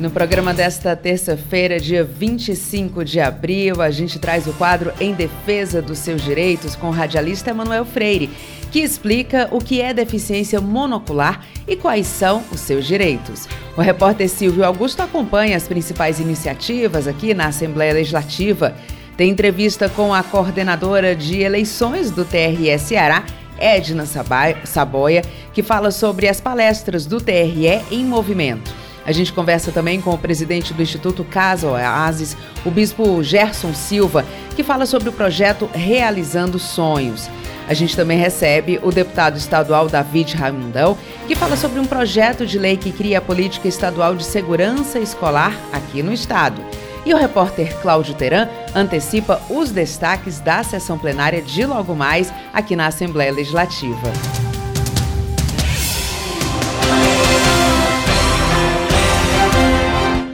No programa desta terça-feira, dia 25 de abril, a gente traz o quadro Em Defesa dos Seus Direitos com o radialista Emanuel Freire que explica o que é deficiência monocular e quais são os seus direitos. O repórter Silvio Augusto acompanha as principais iniciativas aqui na Assembleia Legislativa. Tem entrevista com a coordenadora de eleições do TRE Ceará, Edna Saboia, que fala sobre as palestras do TRE em movimento. A gente conversa também com o presidente do Instituto Casa Oasis, o bispo Gerson Silva, que fala sobre o projeto Realizando Sonhos. A gente também recebe o deputado estadual David Raimundão, que fala sobre um projeto de lei que cria a política estadual de segurança escolar aqui no estado. E o repórter Cláudio Teran antecipa os destaques da sessão plenária de logo mais aqui na Assembleia Legislativa.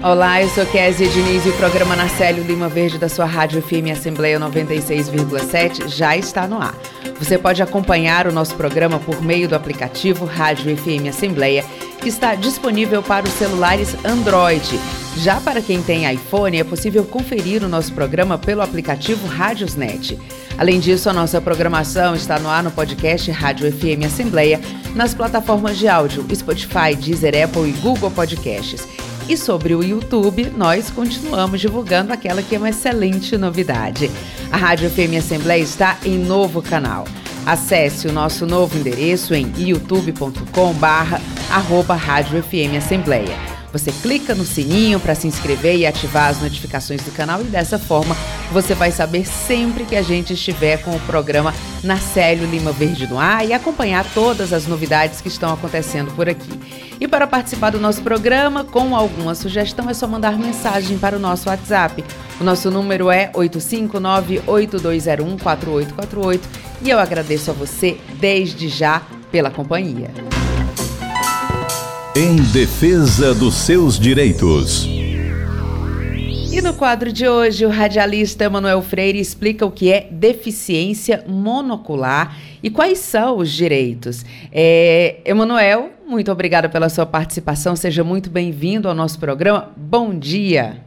Olá, eu sou Kézia Diniz e o programa Narcélio Lima Verde da sua Rádio FM Assembleia 96,7 já está no ar. Você pode acompanhar o nosso programa por meio do aplicativo Rádio FM Assembleia, que está disponível para os celulares Android. Já para quem tem iPhone, é possível conferir o nosso programa pelo aplicativo Rádiosnet. Além disso, a nossa programação está no ar no podcast Rádio FM Assembleia, nas plataformas de áudio Spotify, Deezer, Apple e Google Podcasts. E sobre o YouTube, nós continuamos divulgando aquela que é uma excelente novidade. A Rádio FM Assembleia está em novo canal. Acesse o nosso novo endereço em youtube.com barra Rádio FM Assembleia. Você clica no sininho para se inscrever e ativar as notificações do canal e dessa forma você vai saber sempre que a gente estiver com o programa Narcélio Lima Verde no ar e acompanhar todas as novidades que estão acontecendo por aqui. E para participar do nosso programa, com alguma sugestão, é só mandar mensagem para o nosso WhatsApp. O nosso número é 859-8201-4848 e eu agradeço a você desde já pela companhia. Em defesa dos seus direitos. E no quadro de hoje, o radialista Emanuel Freire explica o que é deficiência monocular e quais são os direitos. É, Emanuel, muito obrigada pela sua participação, seja muito bem-vindo ao nosso programa. Bom dia.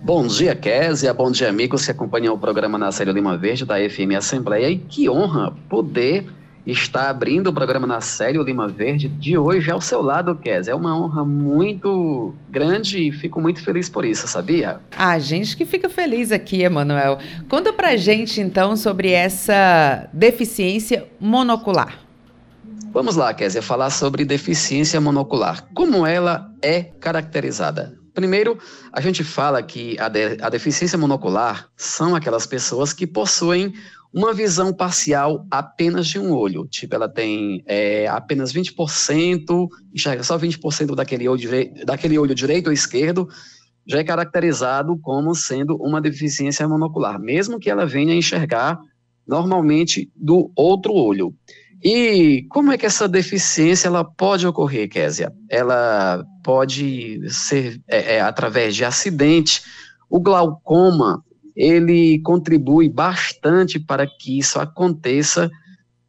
Bom dia, Késia. Bom dia, amigos que acompanham o programa na série Lima Verde da FM Assembleia. E que honra poder está abrindo o programa na série o Lima Verde de hoje ao seu lado, Kes. É uma honra muito grande e fico muito feliz por isso, sabia? A gente que fica feliz aqui, Emanuel. Conta pra gente então sobre essa deficiência monocular. Vamos lá, Kézia, falar sobre deficiência monocular. Como ela é caracterizada? Primeiro, a gente fala que a, de, a deficiência monocular são aquelas pessoas que possuem uma visão parcial apenas de um olho. Tipo, ela tem é, apenas 20%, enxerga só 20% daquele olho, daquele olho direito ou esquerdo, já é caracterizado como sendo uma deficiência monocular, mesmo que ela venha enxergar normalmente do outro olho. E como é que essa deficiência ela pode ocorrer, Késia? Ela pode ser é, é, através de acidente, o glaucoma, ele contribui bastante para que isso aconteça.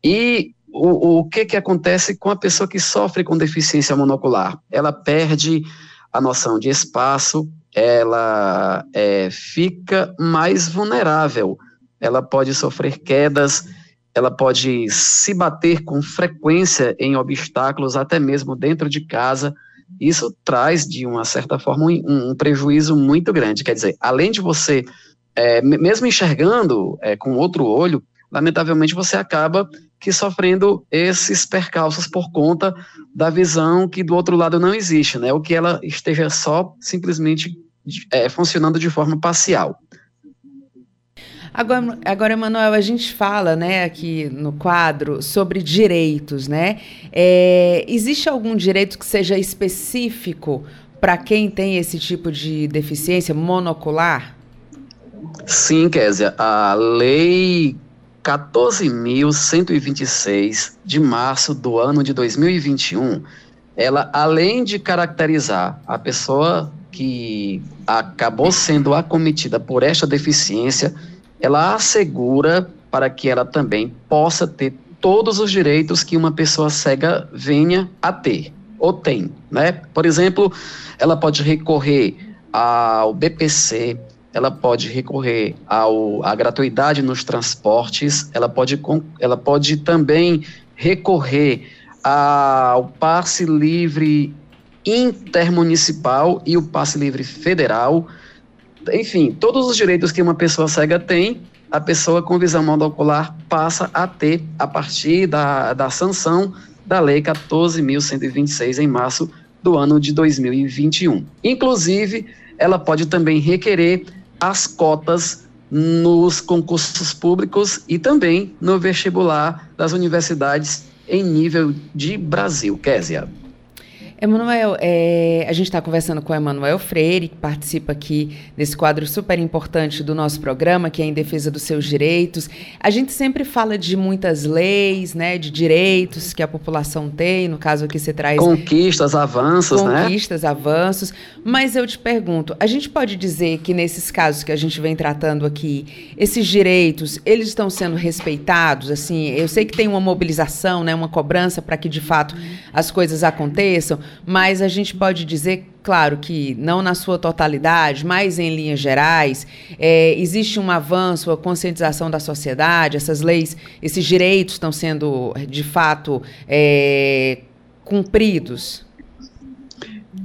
E o, o que, que acontece com a pessoa que sofre com deficiência monocular? Ela perde a noção de espaço, ela é, fica mais vulnerável, ela pode sofrer quedas, ela pode se bater com frequência em obstáculos, até mesmo dentro de casa. Isso traz, de uma certa forma, um, um prejuízo muito grande. Quer dizer, além de você é, mesmo enxergando é, com outro olho, lamentavelmente você acaba que sofrendo esses percalços por conta da visão que do outro lado não existe, né? O que ela esteja só simplesmente é, funcionando de forma parcial. Agora, agora, Emanuel, a gente fala, né, aqui no quadro sobre direitos, né? É, existe algum direito que seja específico para quem tem esse tipo de deficiência monocular? Sim, Késia, a lei 14.126 de março do ano de 2021, ela, além de caracterizar a pessoa que acabou sendo acometida por esta deficiência, ela assegura para que ela também possa ter todos os direitos que uma pessoa cega venha a ter ou tem, né? Por exemplo, ela pode recorrer ao BPC, ela pode recorrer ao, à gratuidade nos transportes, ela pode, ela pode também recorrer ao passe livre intermunicipal e o passe livre federal. Enfim, todos os direitos que uma pessoa cega tem, a pessoa com visão monocular passa a ter a partir da, da sanção da Lei 14.126 em março do ano de 2021. Inclusive, ela pode também requerer as cotas nos concursos públicos e também no vestibular das universidades em nível de Brasil. Késia. Emanuel, é, a gente está conversando com o Emanuel Freire, que participa aqui desse quadro super importante do nosso programa, que é em defesa dos seus direitos. A gente sempre fala de muitas leis, né, de direitos que a população tem, no caso aqui você traz... Conquistas, avanços, conquistas, né? Conquistas, avanços. Mas eu te pergunto, a gente pode dizer que nesses casos que a gente vem tratando aqui, esses direitos, eles estão sendo respeitados? Assim, eu sei que tem uma mobilização, né, uma cobrança para que, de fato, as coisas aconteçam, mas a gente pode dizer, claro que não na sua totalidade, mas em linhas gerais, é, existe um avanço, a conscientização da sociedade, essas leis, esses direitos estão sendo, de fato, é, cumpridos?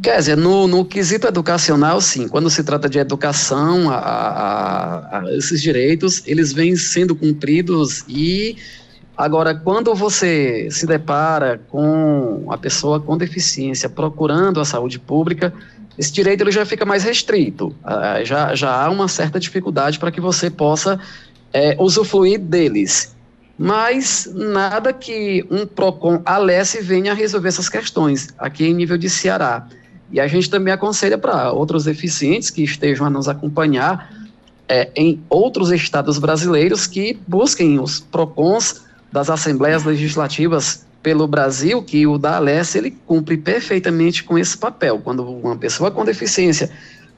Quer dizer, no, no quesito educacional, sim. Quando se trata de educação, a, a, a, esses direitos, eles vêm sendo cumpridos e Agora, quando você se depara com a pessoa com deficiência procurando a saúde pública, esse direito ele já fica mais restrito. Ah, já, já há uma certa dificuldade para que você possa é, usufruir deles. Mas nada que um PROCON Alesse venha a resolver essas questões, aqui em nível de Ceará. E a gente também aconselha para outros deficientes que estejam a nos acompanhar é, em outros estados brasileiros que busquem os PROCONs das assembleias legislativas pelo Brasil, que o da Alesse, ele cumpre perfeitamente com esse papel. Quando uma pessoa com deficiência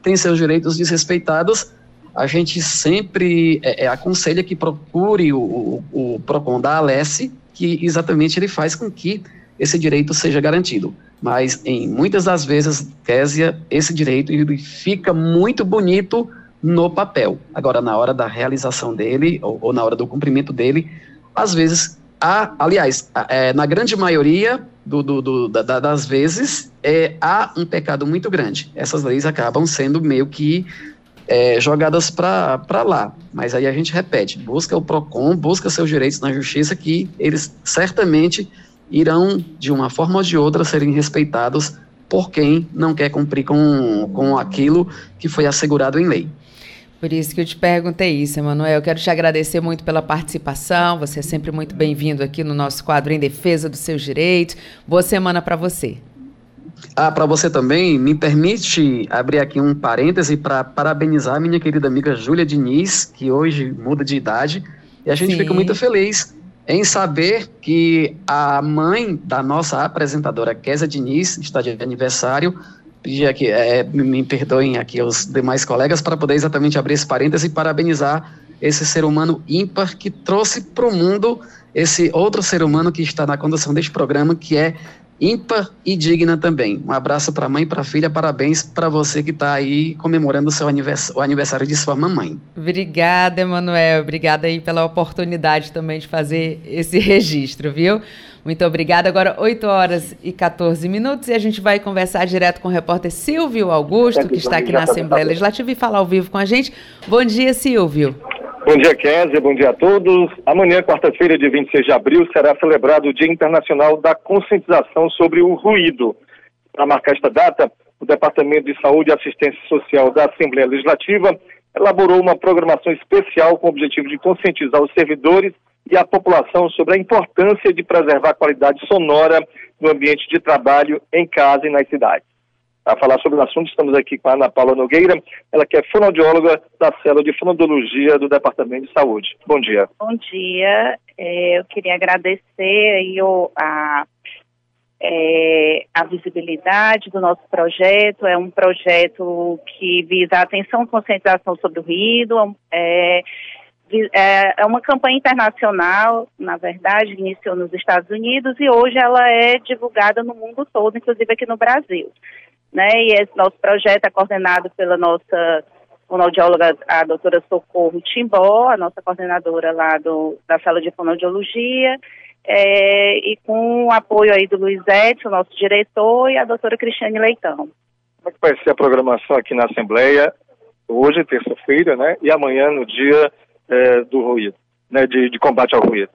tem seus direitos desrespeitados, a gente sempre é, é, aconselha que procure o, o, o PROCON da Alesse, que exatamente ele faz com que esse direito seja garantido. Mas, em muitas das vezes, Késia, esse direito fica muito bonito no papel. Agora, na hora da realização dele, ou, ou na hora do cumprimento dele, às vezes, há, aliás, é, na grande maioria do, do, do, da, das vezes, é, há um pecado muito grande. Essas leis acabam sendo meio que é, jogadas para lá. Mas aí a gente repete: busca o PROCON, busca seus direitos na justiça, que eles certamente irão, de uma forma ou de outra, serem respeitados por quem não quer cumprir com, com aquilo que foi assegurado em lei. Por isso que eu te perguntei isso, Emanuel. Eu quero te agradecer muito pela participação. Você é sempre muito bem-vindo aqui no nosso quadro Em Defesa dos Seus Direitos. Boa semana para você. Ah, para você também, me permite abrir aqui um parêntese para parabenizar minha querida amiga Júlia Diniz, que hoje muda de idade, e a gente Sim. fica muito feliz em saber que a mãe da nossa apresentadora, Késia Diniz, está de aniversário, pedir aqui, é, me perdoem aqui os demais colegas, para poder exatamente abrir esse parêntese e parabenizar esse ser humano ímpar que trouxe para o mundo esse outro ser humano que está na condução deste programa, que é ímpar e digna também. Um abraço para a mãe para a filha, parabéns para você que está aí comemorando o seu aniversário, o aniversário de sua mamãe. Obrigada, Emanuel. Obrigada aí pela oportunidade também de fazer esse registro, viu? Muito obrigada. Agora, 8 horas e 14 minutos, e a gente vai conversar direto com o repórter Silvio Augusto, que está aqui na Assembleia Legislativa, e falar ao vivo com a gente. Bom dia, Silvio. Bom dia, Kézia. Bom dia a todos. Amanhã, quarta-feira, dia 26 de abril, será celebrado o Dia Internacional da Conscientização sobre o Ruído. Para marcar esta data, o Departamento de Saúde e Assistência Social da Assembleia Legislativa elaborou uma programação especial com o objetivo de conscientizar os servidores e a população sobre a importância de preservar a qualidade sonora no ambiente de trabalho, em casa e nas cidades. Para falar sobre o assunto, estamos aqui com a Ana Paula Nogueira, ela que é fonoaudióloga da célula de fonoaudiologia do Departamento de Saúde. Bom dia. Bom dia. É, eu queria agradecer aí a, é, a visibilidade do nosso projeto. É um projeto que visa a atenção e conscientização sobre o ruído. É, é, é uma campanha internacional, na verdade, iniciou nos Estados Unidos e hoje ela é divulgada no mundo todo, inclusive aqui no Brasil. Né? E esse nosso projeto é coordenado pela nossa fonoaudióloga, a doutora Socorro Timbó, a nossa coordenadora lá do, da sala de fonoaudiologia, é, e com o apoio aí do Luiz Edson, nosso diretor, e a doutora Cristiane Leitão. Como é que vai ser a programação aqui na Assembleia, hoje, terça-feira, né, e amanhã, no dia é, do ruído, né, de, de combate ao ruído?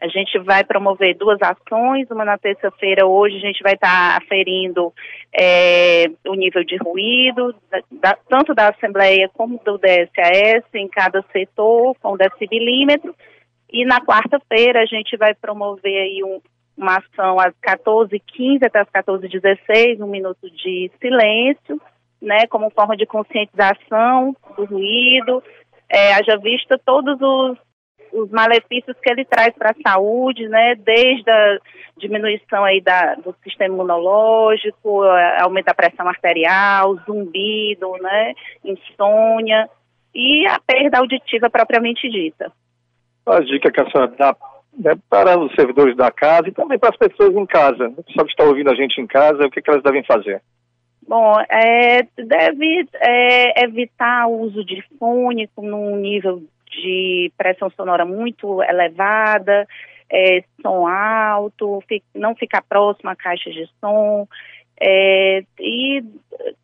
A gente vai promover duas ações, uma na terça-feira, hoje a gente vai estar tá aferindo é, o nível de ruído, da, tanto da Assembleia como do DSAS, em cada setor, com decibilímetro, e na quarta-feira a gente vai promover aí um, uma ação às 14h15 até às 14h16, um minuto de silêncio, né, como forma de conscientização do ruído, é, haja vista todos os, os malefícios que ele traz para a saúde, né, desde a diminuição aí da, do sistema imunológico, aumento da pressão arterial, zumbido, né, insônia e a perda auditiva propriamente dita. A dica que a senhora dá né, para os servidores da casa e também para as pessoas em casa, o pessoal que está ouvindo a gente em casa, o que, que elas devem fazer? Bom, é, deve é, evitar o uso de fone com um nível de pressão sonora muito elevada, é, som alto, não ficar próximo à caixa de som, é, e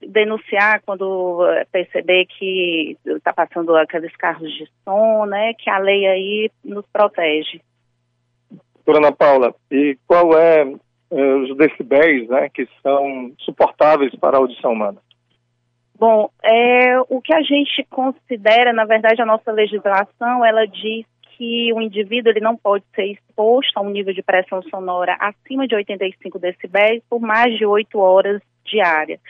denunciar quando perceber que está passando aqueles carros de som, né, que a lei aí nos protege. Doutora Ana Paula, e qual é os decibéis né, que são suportáveis para a audição humana? Bom, é, o que a gente considera, na verdade, a nossa legislação, ela diz que o indivíduo ele não pode ser exposto a um nível de pressão sonora acima de 85 decibéis por mais de 8 horas diárias,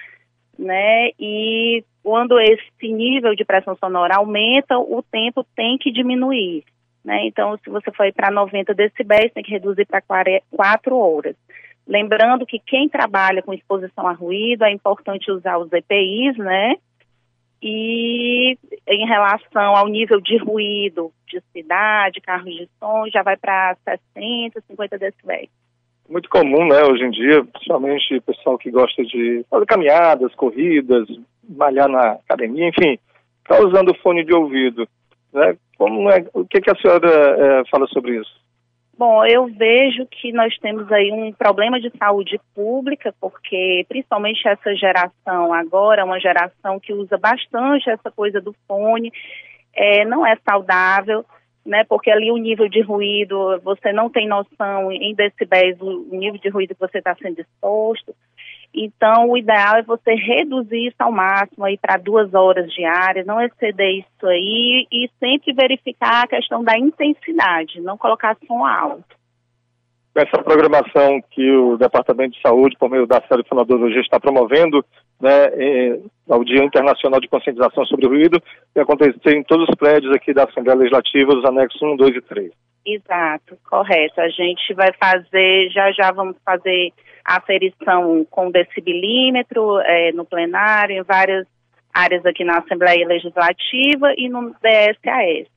né? E quando esse nível de pressão sonora aumenta, o tempo tem que diminuir, né? Então, se você for para 90 decibéis, tem que reduzir para 4 horas. Lembrando que quem trabalha com exposição a ruído, é importante usar os EPIs, né? E em relação ao nível de ruído de cidade, carros de som, já vai para 60, 50 decibéis. Muito comum, né, hoje em dia, principalmente o pessoal que gosta de fazer caminhadas, corridas, malhar na academia, enfim, está usando fone de ouvido. Né? Como é, o que, que a senhora é, fala sobre isso? Bom, eu vejo que nós temos aí um problema de saúde pública, porque principalmente essa geração agora, uma geração que usa bastante essa coisa do fone, é, não é saudável, né? Porque ali o nível de ruído, você não tem noção em decibéis o nível de ruído que você está sendo exposto. Então, o ideal é você reduzir isso ao máximo aí para duas horas diárias, não exceder isso aí e sempre verificar a questão da intensidade, não colocar som alto. Essa programação que o Departamento de Saúde, por meio da série Fonoaudiologia, está promovendo, né, é, ao Dia Internacional de Conscientização sobre o Ruído, vai acontecer em todos os prédios aqui da Assembleia Legislativa, os anexos 1, 2 e 3. Exato, correto. A gente vai fazer, já já vamos fazer aferição com decibilímetro é, no plenário, em várias áreas aqui na Assembleia Legislativa e no DSAS.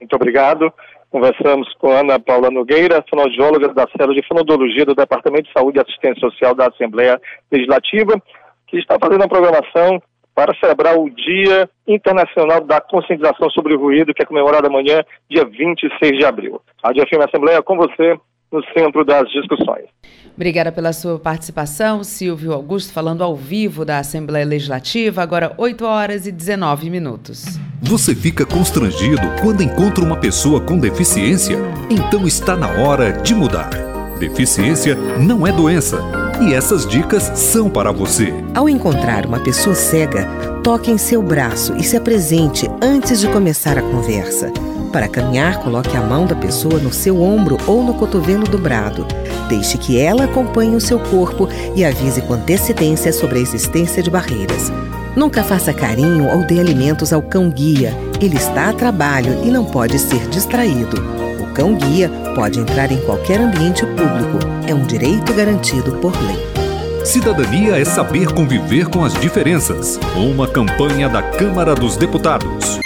Muito obrigado. Conversamos com Ana Paula Nogueira, fonoaudióloga da Célula de Fonodologia do Departamento de Saúde e Assistência Social da Assembleia Legislativa, que está fazendo a programação para celebrar o Dia Internacional da Conscientização sobre o Ruído, que é comemorado amanhã, dia 26 de abril. A Rádio FM Assembleia com você no centro das discussões. Obrigada pela sua participação, Silvio Augusto, falando ao vivo da Assembleia Legislativa, agora 8 horas e 19 minutos. Você fica constrangido quando encontra uma pessoa com deficiência? Então está na hora de mudar. Deficiência não é doença. E essas dicas são para você. Ao encontrar uma pessoa cega, toque em seu braço e se apresente antes de começar a conversa. Para caminhar, coloque a mão da pessoa no seu ombro ou no cotovelo dobrado. Deixe que ela acompanhe o seu corpo e avise com antecedência sobre a existência de barreiras. Nunca faça carinho ou dê alimentos ao cão guia. Ele está a trabalho e não pode ser distraído cão-guia pode entrar em qualquer ambiente público. É um direito garantido por lei. Cidadania é saber conviver com as diferenças. Uma campanha da Câmara dos Deputados.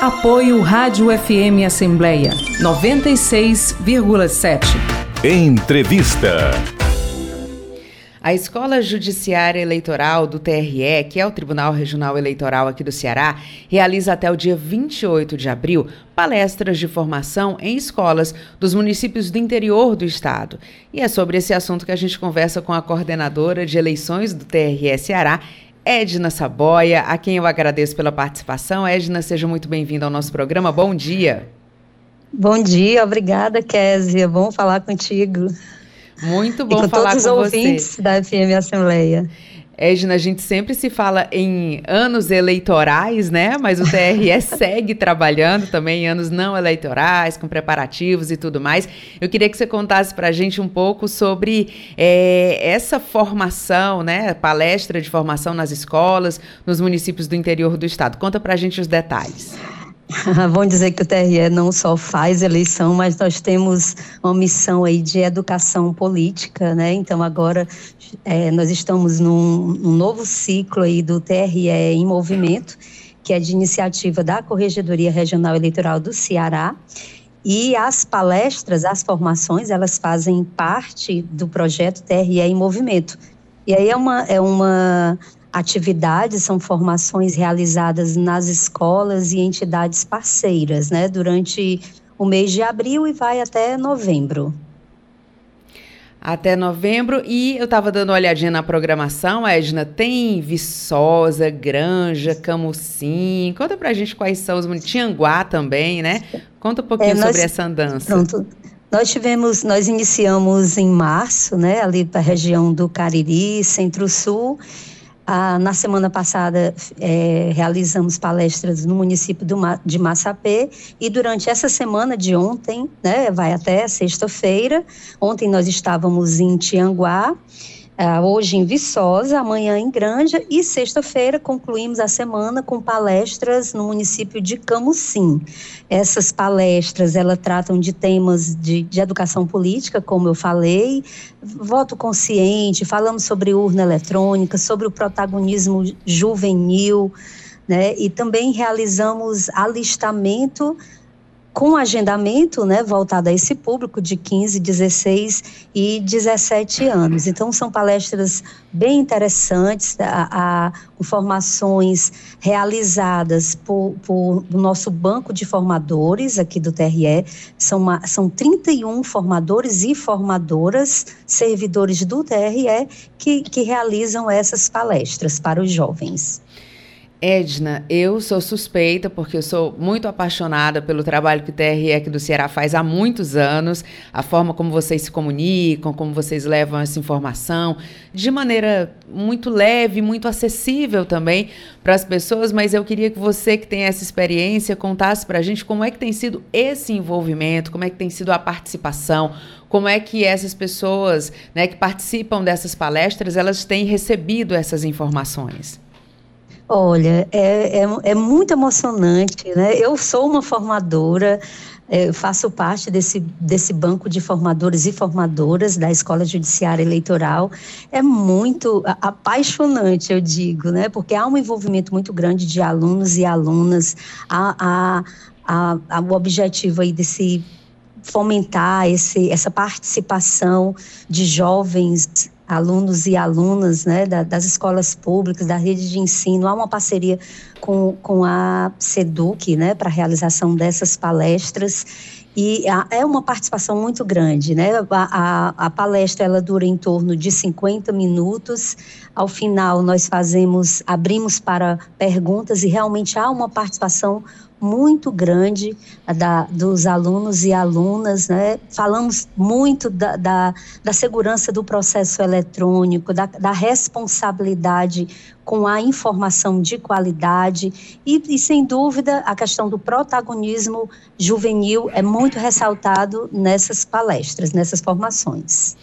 Apoio Rádio FM Assembleia 96,7. Entrevista. A Escola Judiciária Eleitoral do TRE, que é o Tribunal Regional Eleitoral aqui do Ceará, realiza até o dia 28 de abril palestras de formação em escolas dos municípios do interior do estado. E é sobre esse assunto que a gente conversa com a coordenadora de eleições do TRE Ceará, Edna Saboia, a quem eu agradeço pela participação. Edna, seja muito bem-vinda ao nosso programa. Bom dia. Bom dia, obrigada, Késia. Bom falar contigo. Muito bom com falar todos com os ouvintes você. da FM Assembleia. Edna, a gente sempre se fala em anos eleitorais, né? Mas o TRE segue trabalhando também em anos não eleitorais, com preparativos e tudo mais. Eu queria que você contasse para a gente um pouco sobre é, essa formação, né? Palestra de formação nas escolas, nos municípios do interior do estado. Conta para a gente os detalhes. Vamos dizer que o TRE não só faz eleição, mas nós temos uma missão aí de educação política, né? Então agora é, nós estamos num, num, novo ciclo aí do TRE em movimento, que é de iniciativa da Corregedoria Regional Eleitoral do Ceará. E as palestras, as formações, elas fazem parte do projeto TRE em movimento. E aí é uma, é uma atividades, são formações realizadas nas escolas e entidades parceiras, né, durante o mês de abril e vai até novembro. Até novembro, e eu estava dando uma olhadinha na programação, Edna, tem Viçosa, Granja, Camucim, conta pra gente quais são os Tianguá também, né? Conta um pouquinho é, nós, sobre essa andança. Pronto, nós tivemos, nós iniciamos em março, né, ali para a região do Cariri, Centro-Sul, ah, na semana passada, é, realizamos palestras no município do, de Massapê. E durante essa semana de ontem, né, vai até sexta-feira, ontem nós estávamos em Tianguá, hoje em Viçosa, amanhã em Granja e sexta-feira concluímos a semana com palestras no município de Camusim. Essas palestras, elas tratam de temas de, de educação política, como eu falei, voto consciente, falamos sobre urna eletrônica, sobre o protagonismo juvenil, né, e também realizamos alistamento com agendamento né, voltado a esse público de 15, 16 e 17 anos. Então, são palestras bem interessantes, a, a informações realizadas por, por nosso banco de formadores aqui do TRE. São, uma, são 31 formadores e formadoras, servidores do TRE, que, que realizam essas palestras para os jovens. Edna, eu sou suspeita porque eu sou muito apaixonada pelo trabalho que o TRE aqui do Ceará faz há muitos anos, a forma como vocês se comunicam, como vocês levam essa informação, de maneira muito leve, muito acessível também para as pessoas, mas eu queria que você que tem essa experiência contasse para a gente como é que tem sido esse envolvimento, como é que tem sido a participação, como é que essas pessoas né, que participam dessas palestras, elas têm recebido essas informações. Olha, é, é, é, muito emocionante, né? Eu sou uma formadora, é, faço parte desse, desse banco de formadores e formadoras da Escola Judiciária Eleitoral. É muito apaixonante, eu digo, né? Porque há um envolvimento muito grande de alunos e alunas, há, há, há, há o objetivo aí desse fomentar esse, essa participação de jovens alunos e alunas né, da, das escolas públicas, da rede de ensino. Há uma parceria com, com a SEDUC né, para a realização dessas palestras. E é uma participação muito grande, né? A, a, a, palestra ela dura em torno de 50 minutos. Ao final, nós fazemos, abrimos para perguntas e realmente há uma participação muito grande da, dos alunos e alunas, né? Falamos muito da, da, da segurança do processo eletrônico, da, da, responsabilidade com a informação de qualidade e, e, sem dúvida, a questão do protagonismo juvenil é muito ressaltado nessas palestras, nessas formações.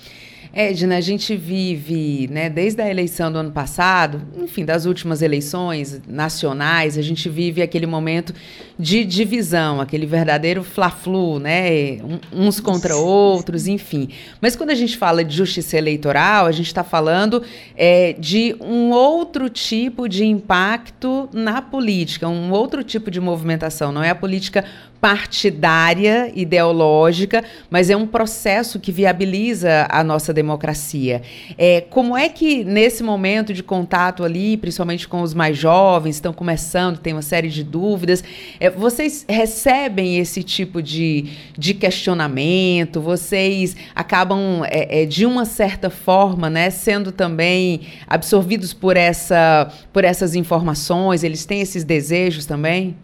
Edna, a gente vive, né, desde a eleição do ano passado, enfim, das últimas eleições nacionais, a gente vive aquele momento de divisão, aquele verdadeiro fla-flu, né, uns contra outros, enfim. Mas quando a gente fala de justiça eleitoral, a gente está falando é, de um outro tipo de impacto na política, um outro tipo de movimentação, não é a política partidária, ideológica, mas é um processo que viabiliza a nossa democracia. É, como é que, nesse momento de contato ali, principalmente com os mais jovens, estão começando, tem uma série de dúvidas, é, vocês recebem esse tipo de, de questionamento? Vocês acabam, é, é, de uma certa forma, né, sendo também absorvidos por, essa, por essas informações? Eles têm esses desejos também?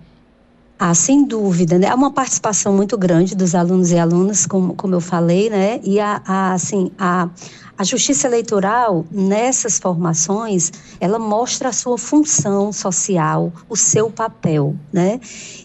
Ah, sem dúvida, né? Há uma participação muito grande dos alunos e alunas, como, como eu falei, né? E a, a, assim, a, a justiça eleitoral, nessas formações, ela mostra a sua função social, o seu papel, né?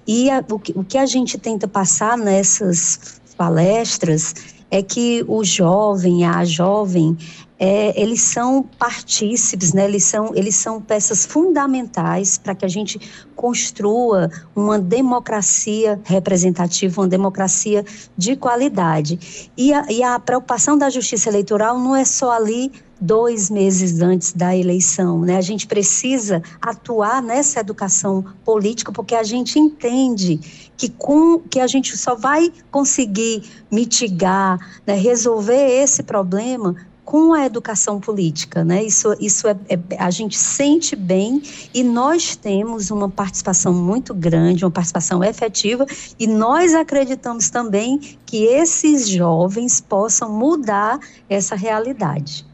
E a, o, que, o que a gente tenta passar nessas palestras é que o jovem, a jovem, é, eles são partícipes, né? eles, são, eles são peças fundamentais para que a gente construa uma democracia representativa, uma democracia de qualidade. E a, e a preocupação da justiça eleitoral não é só ali dois meses antes da eleição. Né? A gente precisa atuar nessa educação política porque a gente entende que com que a gente só vai conseguir mitigar, né, resolver esse problema com a educação política, né? Isso, isso é, é, a gente sente bem e nós temos uma participação muito grande, uma participação efetiva e nós acreditamos também que esses jovens possam mudar essa realidade.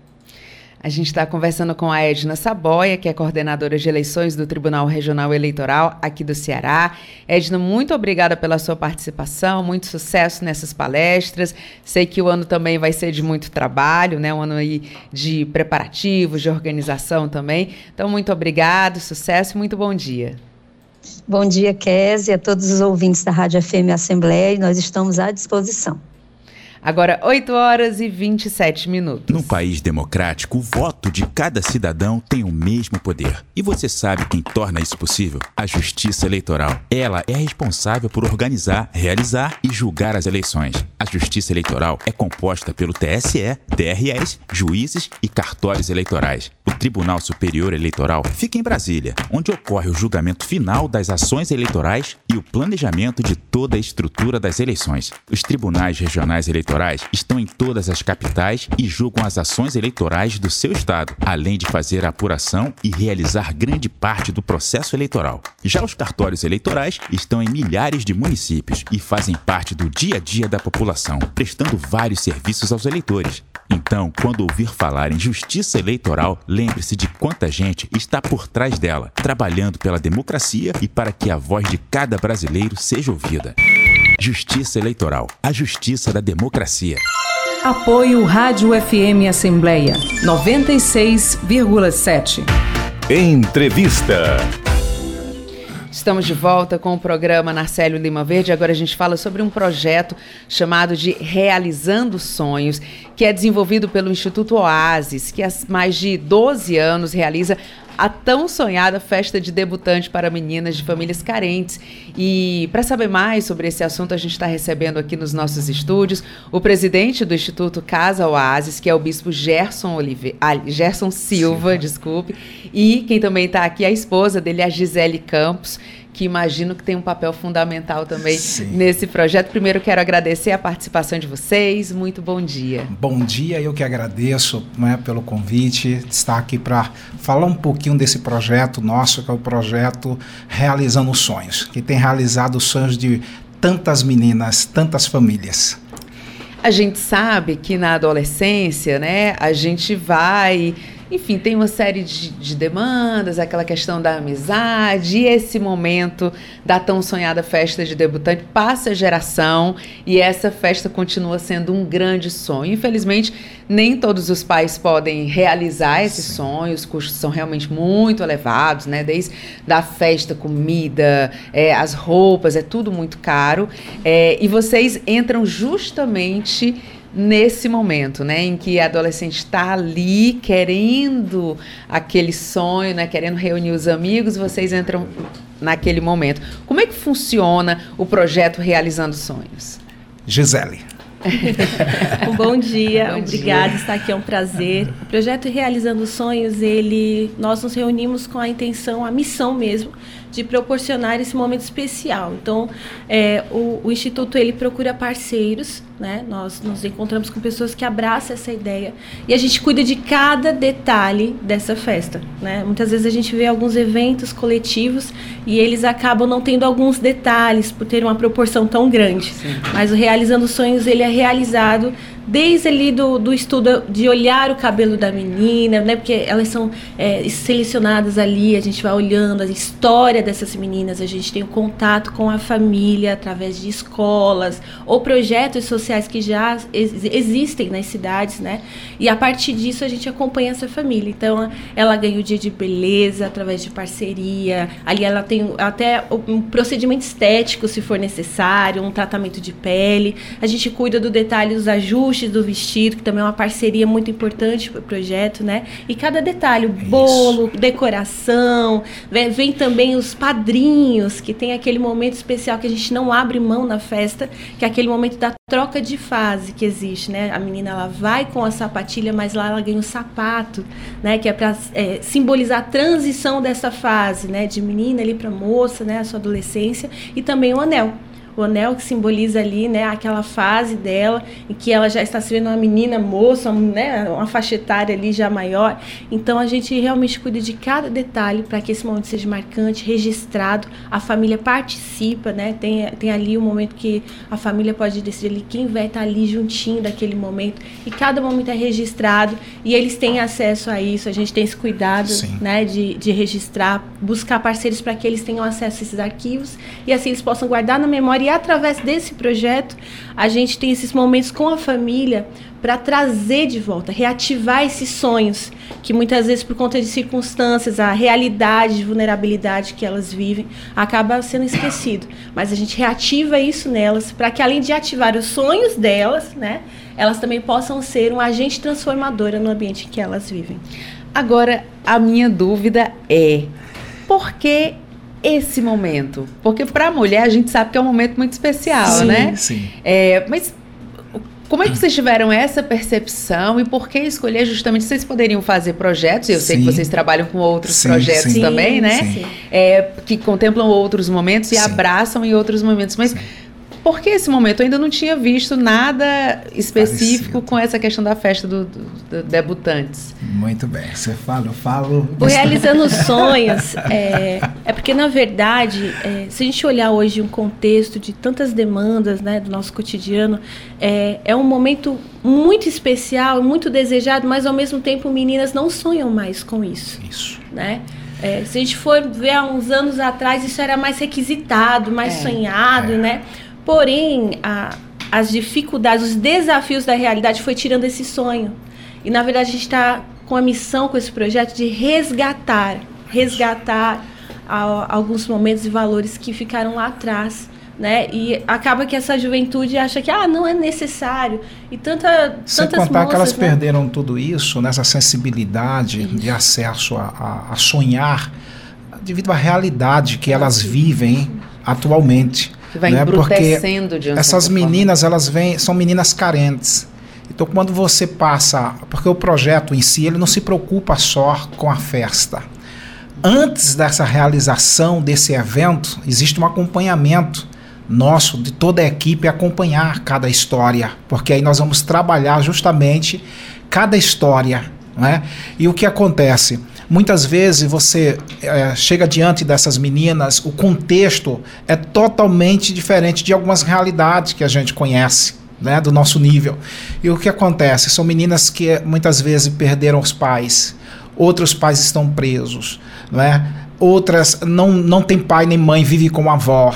A gente está conversando com a Edna Saboia, que é coordenadora de eleições do Tribunal Regional Eleitoral aqui do Ceará. Edna, muito obrigada pela sua participação, muito sucesso nessas palestras. Sei que o ano também vai ser de muito trabalho, né? Um ano aí de preparativos, de organização também. Então, muito obrigado, sucesso e muito bom dia. Bom dia, Kézia, a todos os ouvintes da Rádio FM Assembleia, e nós estamos à disposição. Agora, 8 horas e 27 minutos. Num país democrático, o voto de cada cidadão tem o mesmo poder. E você sabe quem torna isso possível? A Justiça Eleitoral. Ela é responsável por organizar, realizar e julgar as eleições. A Justiça Eleitoral é composta pelo TSE, TRS, juízes e cartórios eleitorais. O Tribunal Superior Eleitoral fica em Brasília, onde ocorre o julgamento final das ações eleitorais e o planejamento de toda a estrutura das eleições. Os tribunais regionais eleitorais eleitorais estão em todas as capitais e julgam as ações eleitorais do seu estado, além de fazer a apuração e realizar grande parte do processo eleitoral. Já os cartórios eleitorais estão em milhares de municípios e fazem parte do dia a dia da população, prestando vários serviços aos eleitores. Então, quando ouvir falar em justiça eleitoral, lembre-se de quanta gente está por trás dela, trabalhando pela democracia e para que a voz de cada brasileiro seja ouvida. Justiça Eleitoral, a justiça da democracia. Apoio Rádio FM Assembleia 96,7. Entrevista. Estamos de volta com o programa Narcélio Lima Verde. Agora a gente fala sobre um projeto chamado de Realizando Sonhos, que é desenvolvido pelo Instituto Oasis, que há mais de 12 anos realiza a tão sonhada festa de debutante para meninas de famílias carentes. E para saber mais sobre esse assunto, a gente está recebendo aqui nos nossos estúdios o presidente do Instituto Casa Oasis, que é o bispo Gerson, Olive... ah, Gerson Silva, Sim. desculpe, e quem também está aqui, a esposa dele, a Gisele Campos que imagino que tem um papel fundamental também Sim. nesse projeto. Primeiro, quero agradecer a participação de vocês. Muito bom dia. Bom dia, eu que agradeço né, pelo convite, estar aqui para falar um pouquinho desse projeto nosso, que é o projeto Realizando Sonhos, que tem realizado os sonhos de tantas meninas, tantas famílias. A gente sabe que na adolescência, né, a gente vai enfim, tem uma série de, de, demandas, aquela questão da amizade, e esse momento da tão sonhada festa de debutante passa a geração e essa festa continua sendo um grande sonho. Infelizmente, nem todos os pais podem realizar esse Sim. sonho, os custos são realmente muito elevados, né? Desde da festa, comida, é, as roupas, é tudo muito caro. É, e vocês entram justamente nesse momento, né, em que a adolescente está ali querendo aquele sonho, né, querendo reunir os amigos, vocês entram naquele momento. Como é que funciona o projeto Realizando Sonhos? Gisele. um bom dia, bom obrigada, dia. estar aqui é um prazer. O projeto Realizando Sonhos, ele, nós nos reunimos com a intenção, a missão mesmo, de proporcionar esse momento especial. Então, é, o, o, Instituto ele procura parceiros, né? Nós nos encontramos com pessoas que abraçam essa ideia e a gente cuida de cada detalhe dessa festa, né? Muitas vezes a gente vê alguns eventos coletivos e eles acabam não tendo alguns detalhes por ter uma proporção tão grande. Sim. Mas o Realizando Sonhos ele é realizado desde ali do, do estudo de olhar o cabelo da menina, né? Porque elas são é, selecionadas ali, a gente vai olhando a história dessas meninas, a gente tem o um contato com a família através de escolas ou projetos sociais que já ex existem nas cidades, né? E a partir disso a gente acompanha essa família. Então ela ganha o dia de beleza através de parceria, ali ela tem até um procedimento estético se for necessário, um tratamento de pele, a gente cuida do detalhe dos ajustes ajustes do vestido, que também é uma parceria muito importante para o projeto, né? E cada detalhe, o bolo, Isso. decoração, vem, vem, também os padrinhos, que tem aquele momento especial que a gente não abre mão na festa, que é aquele momento da troca de fase que existe, né? A menina ela vai com a sapatilha, mas lá ela ganha um sapato, né? Que é para é, simbolizar a transição dessa fase, né? De menina ali para moça, né? A sua adolescência e também o anel o anel que simboliza ali, né, aquela fase dela em que ela já está se vendo uma menina moça, né, uma faixa etária ali já maior. Então a gente realmente cuida de cada detalhe para que esse momento seja marcante, registrado. A família participa, né? Tem, tem ali o um momento que a família pode decidir ali quem vai estar ali juntinho daquele momento e cada momento é registrado e eles têm acesso a isso. A gente tem esse cuidado, Sim. né, de, de registrar, buscar parceiros para que eles tenham acesso a esses arquivos e assim eles possam guardar na memória e através desse projeto a gente tem esses momentos com a família para trazer de volta, reativar esses sonhos que muitas vezes por conta de circunstâncias, a realidade de vulnerabilidade que elas vivem acaba sendo esquecido. Mas a gente reativa isso nelas para que além de ativar os sonhos delas, né, elas também possam ser um agente transformadora no ambiente em que elas vivem. Agora, a minha dúvida é por que esse momento? Porque para a mulher a gente sabe que é um momento muito especial, sim, né? Sim. É, mas como é que vocês tiveram essa percepção e por que escolher justamente? Vocês poderiam fazer projetos, eu sim. sei que vocês trabalham com outros sim, projetos sim. também, né? É, que contemplam outros momentos e abraçam em outros momentos, mas porque esse momento eu ainda não tinha visto nada específico Parecido. com essa questão da festa dos do, do debutantes. Muito bem, você fala, eu falo. O Realizando Sonhos é, é porque, na verdade, é, se a gente olhar hoje um contexto de tantas demandas né, do nosso cotidiano, é, é um momento muito especial, muito desejado, mas ao mesmo tempo meninas não sonham mais com isso. Isso. Né? É, se a gente for ver há uns anos atrás, isso era mais requisitado, mais é, sonhado, é. né? Porém, a, as dificuldades, os desafios da realidade foi tirando esse sonho. E na verdade a gente está com a missão com esse projeto de resgatar, resgatar a, alguns momentos e valores que ficaram lá atrás. Né? E acaba que essa juventude acha que ah, não é necessário. E tanta, Sem tantas contar moças, que elas né? perderam tudo isso nessa sensibilidade isso. de acesso a, a, a, sonhar devido à realidade que elas vivem atualmente que vai né? embrutecendo porque de essas meninas forma. elas vêm são meninas carentes então quando você passa porque o projeto em si ele não se preocupa só com a festa antes dessa realização desse evento existe um acompanhamento nosso de toda a equipe acompanhar cada história porque aí nós vamos trabalhar justamente cada história né? e o que acontece Muitas vezes você é, chega diante dessas meninas, o contexto é totalmente diferente de algumas realidades que a gente conhece. Né, do nosso nível. E o que acontece? São meninas que muitas vezes perderam os pais, outros pais estão presos, né? outras não, não têm pai nem mãe, vivem com a avó.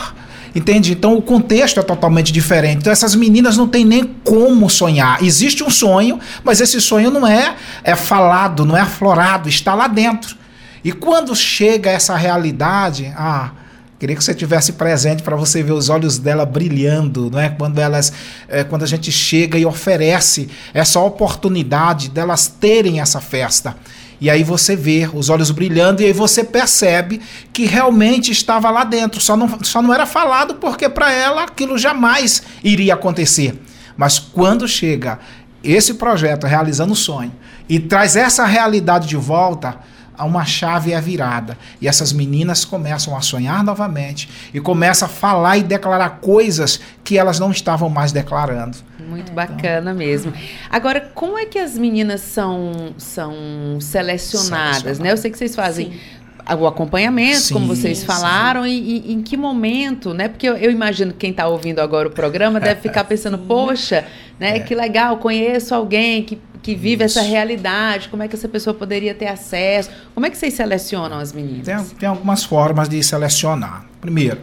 Entende? Então o contexto é totalmente diferente. Então essas meninas não têm nem como sonhar. Existe um sonho, mas esse sonho não é, é falado, não é aflorado, está lá dentro. E quando chega essa realidade, ah, Queria que você tivesse presente para você ver os olhos dela brilhando, não é? Quando elas, é, quando a gente chega e oferece essa oportunidade delas terem essa festa. E aí você vê os olhos brilhando e aí você percebe que realmente estava lá dentro. Só não, só não era falado porque para ela aquilo jamais iria acontecer. Mas quando chega esse projeto realizando o sonho e traz essa realidade de volta, uma chave é virada. E essas meninas começam a sonhar novamente e começam a falar e declarar coisas que elas não estavam mais declarando. Muito bacana mesmo. Agora, como é que as meninas são, são selecionadas, né? Eu sei que vocês fazem. Sim o acompanhamento, sim, como vocês falaram, e, e, em que momento, né? Porque eu, eu imagino que quem está ouvindo agora o programa deve ficar pensando, poxa, né? É. Que legal, conheço alguém que que vive Isso. essa realidade, como é que essa pessoa poderia ter acesso? Como é que vocês selecionam as meninas? Tem, tem algumas formas de selecionar. Primeiro,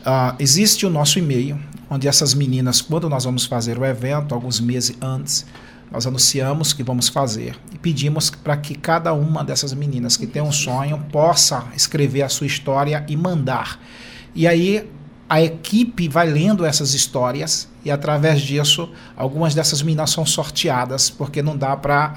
uh, existe o nosso e-mail, onde essas meninas, quando nós vamos fazer o evento, alguns meses antes, nós anunciamos que vamos fazer e pedimos para que cada uma dessas meninas que tem um sonho possa escrever a sua história e mandar. E aí a equipe vai lendo essas histórias e através disso algumas dessas meninas são sorteadas porque não dá para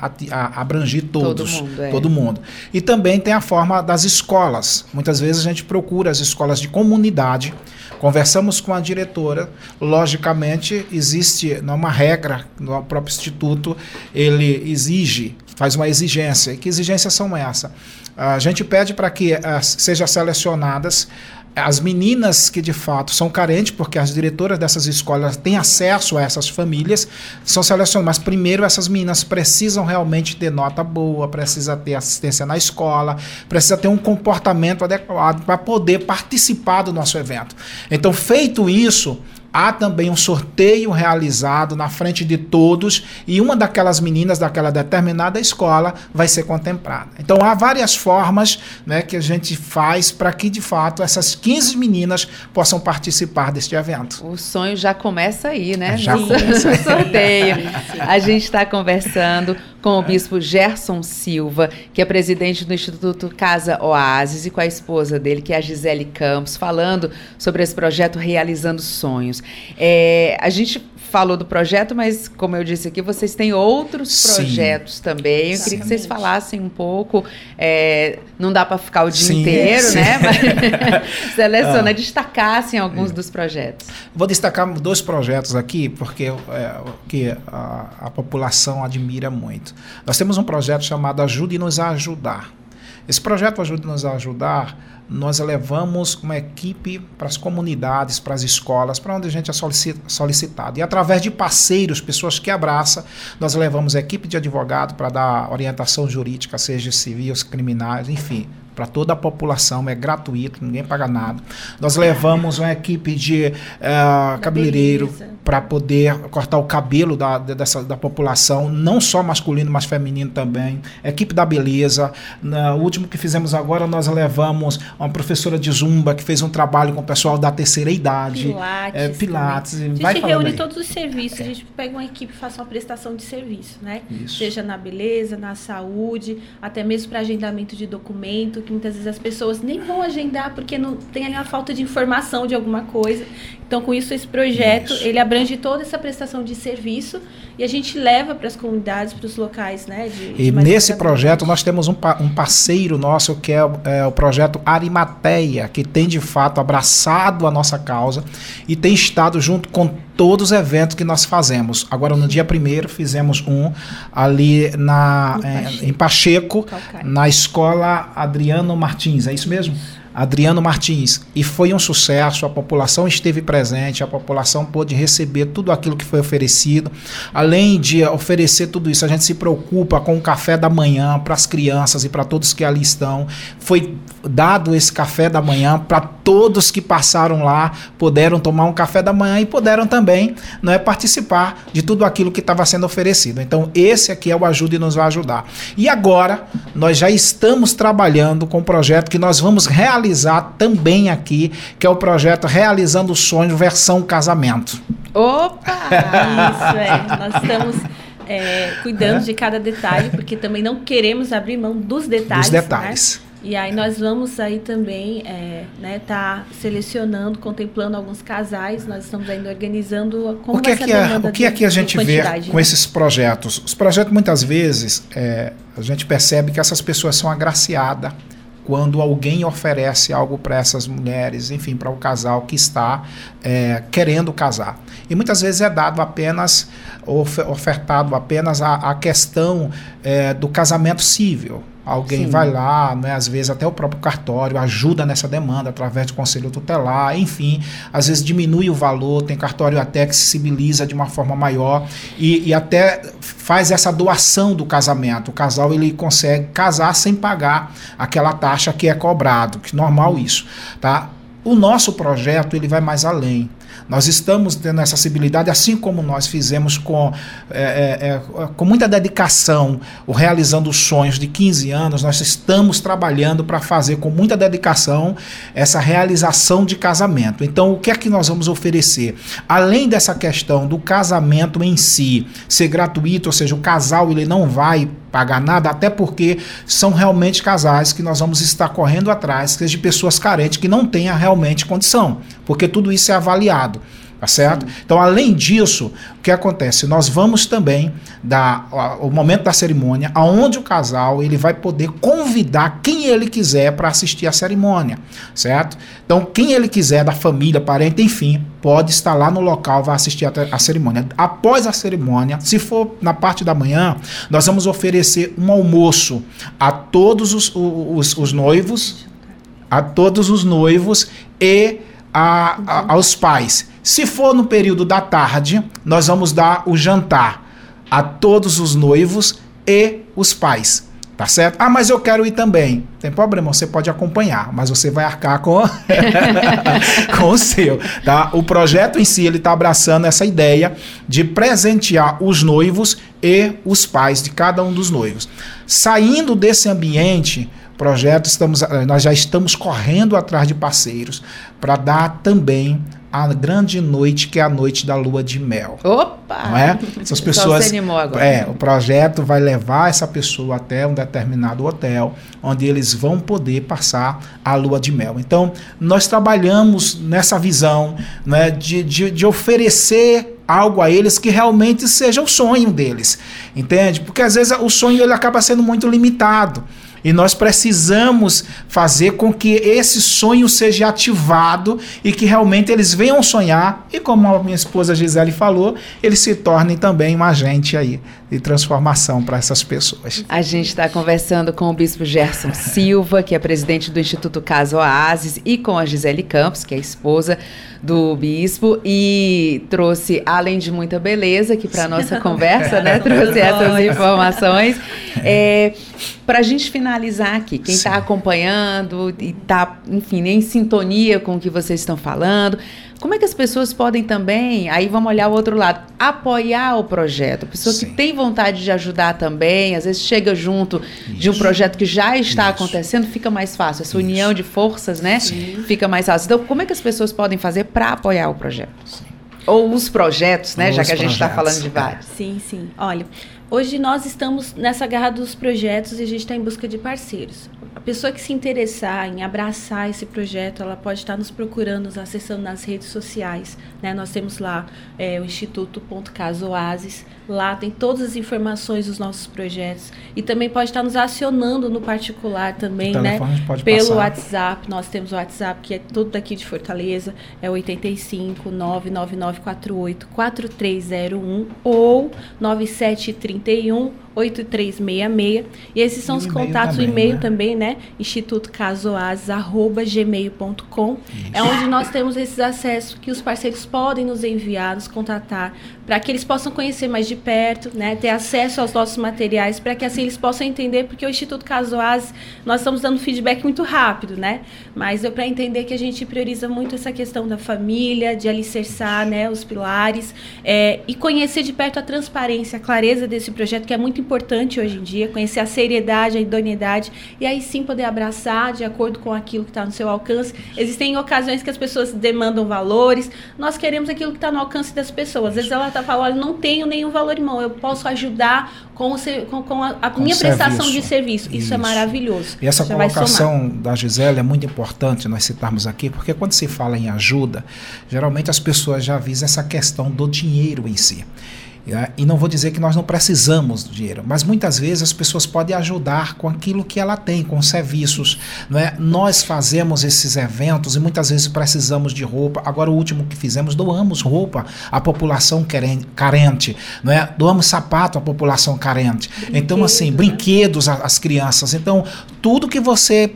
abranger todos, todo mundo, é. todo mundo. E também tem a forma das escolas. Muitas vezes a gente procura as escolas de comunidade, conversamos com a diretora. Logicamente existe uma regra no próprio instituto ele exige, faz uma exigência. E que exigências são essas? A gente pede para que uh, sejam selecionadas as meninas que de fato são carentes, porque as diretoras dessas escolas têm acesso a essas famílias, são selecionadas. Mas primeiro essas meninas precisam realmente ter nota boa, precisa ter assistência na escola, precisa ter um comportamento adequado para poder participar do nosso evento. Então, feito isso, há também um sorteio realizado na frente de todos e uma daquelas meninas daquela determinada escola vai ser contemplada. Então há várias formas né, que a gente faz para que de fato essas 15 meninas possam participar deste evento. O sonho já começa aí, né? Já começa aí. sorteio. A gente está conversando com o bispo Gerson Silva, que é presidente do Instituto Casa Oasis, e com a esposa dele, que é a Gisele Campos, falando sobre esse projeto Realizando Sonhos. É, a gente falou do projeto, mas como eu disse aqui, vocês têm outros Sim. projetos também. Eu Exatamente. queria que vocês falassem um pouco. É, não dá para ficar o dia Sim, inteiro, Sim. né? Mas seleciona, ah. destacassem alguns é. dos projetos. Vou destacar dois projetos aqui, porque é, que a, a população admira muito. Nós temos um projeto chamado Ajude-nos a Ajudar. Esse projeto Ajude-nos a Ajudar nós levamos uma equipe para as comunidades, para as escolas, para onde a gente é solicitado. E através de parceiros, pessoas que abraçam, nós levamos equipe de advogado para dar orientação jurídica, seja civil, criminais, enfim, para toda a população, é gratuito, ninguém paga nada. Nós levamos uma equipe de uh, cabeleireiro para poder cortar o cabelo da, dessa, da população, não só masculino, mas feminino também. Equipe da beleza. No último que fizemos agora, nós levamos uma professora de zumba que fez um trabalho com o pessoal da terceira idade. Pilates. É, pilates. A gente vai reúne aí. todos os serviços, a gente pega uma equipe e faz uma prestação de serviço, né? Isso. Seja na beleza, na saúde, até mesmo para agendamento de documento que muitas vezes as pessoas nem vão agendar porque não tem ali uma falta de informação de alguma coisa. Então, com isso, esse projeto, isso. ele abrange toda essa prestação de serviço e a gente leva para as comunidades, para os locais, né? De, de e nesse projeto nós temos um, um parceiro nosso que é, é, o projeto Arimateia, que tem de fato abraçado a nossa causa e tem estado junto com todos os eventos que nós fazemos. Agora, no dia primeiro, fizemos um ali na, é, em Pacheco, na escola Adriano Martins, é isso mesmo? Adriano Martins. E foi um sucesso, a população esteve presente, a população pôde receber tudo aquilo que foi oferecido. Além de oferecer tudo isso, a gente se preocupa com o café da manhã para as crianças e para todos que ali estão. Foi dado esse café da manhã para todos que passaram lá, puderam tomar um café da manhã e puderam também não é, participar de tudo aquilo que estava sendo oferecido. Então, esse aqui é o Ajude e nos vai ajudar. E agora, nós já estamos trabalhando com um projeto que nós vamos realizar também aqui, que é o projeto Realizando Sonhos versão casamento. Opa! Isso, é. Nós estamos é, cuidando é. de cada detalhe, porque também não queremos abrir mão dos detalhes. Dos detalhes. Né? E aí nós vamos aí também é, né, tá selecionando, contemplando alguns casais. Nós estamos ainda organizando como o que é que é, o que é que a gente vê com né? esses projetos? Os projetos muitas vezes é, a gente percebe que essas pessoas são agraciadas quando alguém oferece algo para essas mulheres, enfim, para o casal que está é, querendo casar. E muitas vezes é dado apenas, ofertado apenas a, a questão é, do casamento civil. Alguém Sim. vai lá, né, às vezes até o próprio cartório ajuda nessa demanda através do conselho tutelar, enfim, às vezes diminui o valor, tem cartório até que sensibiliza de uma forma maior e, e até faz essa doação do casamento. O casal ele consegue casar sem pagar aquela taxa que é cobrado, que é normal isso, tá? O nosso projeto ele vai mais além. Nós estamos tendo essa acessibilidade, assim como nós fizemos com, é, é, é, com muita dedicação, o Realizando os Sonhos de 15 anos, nós estamos trabalhando para fazer com muita dedicação essa realização de casamento. Então, o que é que nós vamos oferecer? Além dessa questão do casamento em si ser gratuito, ou seja, o casal ele não vai pagar nada, até porque são realmente casais que nós vamos estar correndo atrás, seja de pessoas carentes que não tenham realmente condição, porque tudo isso é avaliado. Tá certo? Sim. Então, além disso, o que acontece? Nós vamos também dar o momento da cerimônia, aonde o casal ele vai poder convidar quem ele quiser para assistir a cerimônia, certo? Então, quem ele quiser da família, parente, enfim, pode estar lá no local, vai assistir a, a cerimônia. Após a cerimônia, se for na parte da manhã, nós vamos oferecer um almoço a todos os, os, os noivos, a todos os noivos e a, a, aos pais. Se for no período da tarde, nós vamos dar o jantar a todos os noivos e os pais. Tá certo? Ah, mas eu quero ir também. Tem problema, você pode acompanhar, mas você vai arcar com, com o seu. Tá? O projeto em si ele está abraçando essa ideia de presentear os noivos e os pais de cada um dos noivos. Saindo desse ambiente, projeto, estamos, eh, nós já estamos correndo atrás de parceiros para dar também a grande noite que é a noite da lua de mel. Opa! Não é? Essas pessoas. Se animou agora. É, o projeto vai levar essa pessoa até um determinado hotel, onde eles vão poder passar a lua de mel. Então, nós trabalhamos nessa visão né, de, de, de oferecer algo a eles que realmente seja o sonho deles, entende? Porque às vezes o sonho ele acaba sendo muito limitado. E nós precisamos fazer com que esse sonho seja ativado e que realmente eles venham sonhar e, como a minha esposa Gisele falou, eles se tornem também um agente aí de transformação para essas pessoas. A gente está conversando com o Bispo Gerson Silva, que é presidente do Instituto Caso Oasis, e com a Gisele Campos, que é esposa do Bispo, e trouxe, além de muita beleza aqui para a nossa conversa, né? Trouxe essas informações. É, para a gente finalizar aqui, quem está acompanhando e está, enfim, em sintonia com o que vocês estão falando, como é que as pessoas podem também, aí vamos olhar o outro lado, apoiar o projeto? A pessoa Sim. que tem vontade de ajudar também, às vezes chega junto Isso. de um projeto que já está Isso. acontecendo, fica mais fácil. Essa Isso. união de forças, né? Sim. Fica mais fácil. Então, como é que as pessoas podem fazer para apoiar o projeto? Sim. Ou os projetos, né? Ou já que a gente está falando de vários. Sim, sim. Olha, hoje nós estamos nessa garra dos projetos e a gente está em busca de parceiros. A pessoa que se interessar em abraçar esse projeto, ela pode estar nos procurando, nos acessando nas redes sociais. Né? Nós temos lá é, o Instituto Caso lá tem todas as informações dos nossos projetos e também pode estar nos acionando no particular também, né? Pelo passar. WhatsApp, nós temos o WhatsApp que é todo daqui de Fortaleza, é 85 99948 4301 ou 9731 8366. E esses são os contatos, também, o e-mail né? também, né? institutocasoas@gmail.com. É onde nós temos esses acessos que os parceiros podem nos enviar, nos contatar, para que eles possam conhecer mais de perto, né? Ter acesso aos nossos materiais, para que assim eles possam entender, porque o Instituto Casoas, nós estamos dando feedback muito rápido, né? Mas deu para entender que a gente prioriza muito essa questão da família, de alicerçar, né, os pilares, é, e conhecer de perto a transparência, a clareza desse projeto, que é muito importante hoje em dia, conhecer a seriedade, a idoneidade, e aí sim poder abraçar de acordo com aquilo que está no seu alcance. Existem ocasiões que as pessoas demandam valores, nós queremos aquilo que está no alcance das pessoas. Às vezes ela está falando, não tenho nenhum valor em mão, eu posso ajudar com, o, com, com a, a com minha serviço. prestação de serviço. Isso, é Isso, é maravilhoso. E essa colocação da Gisele é muito importante nós citarmos aqui, porque quando se fala em ajuda, geralmente as pessoas já visam essa questão do dinheiro em si. Né? E não vou dizer que nós não precisamos do dinheiro, mas muitas vezes as pessoas podem ajudar com aquilo que ela tem, com serviços. Não é? Nós fazemos esses eventos e muitas vezes precisamos de roupa. Agora, o último que fizemos, doamos roupa à população carente, não é? doamos sapato à população carente. Brinquedos, então, assim, né? brinquedos às crianças. Então, tudo que você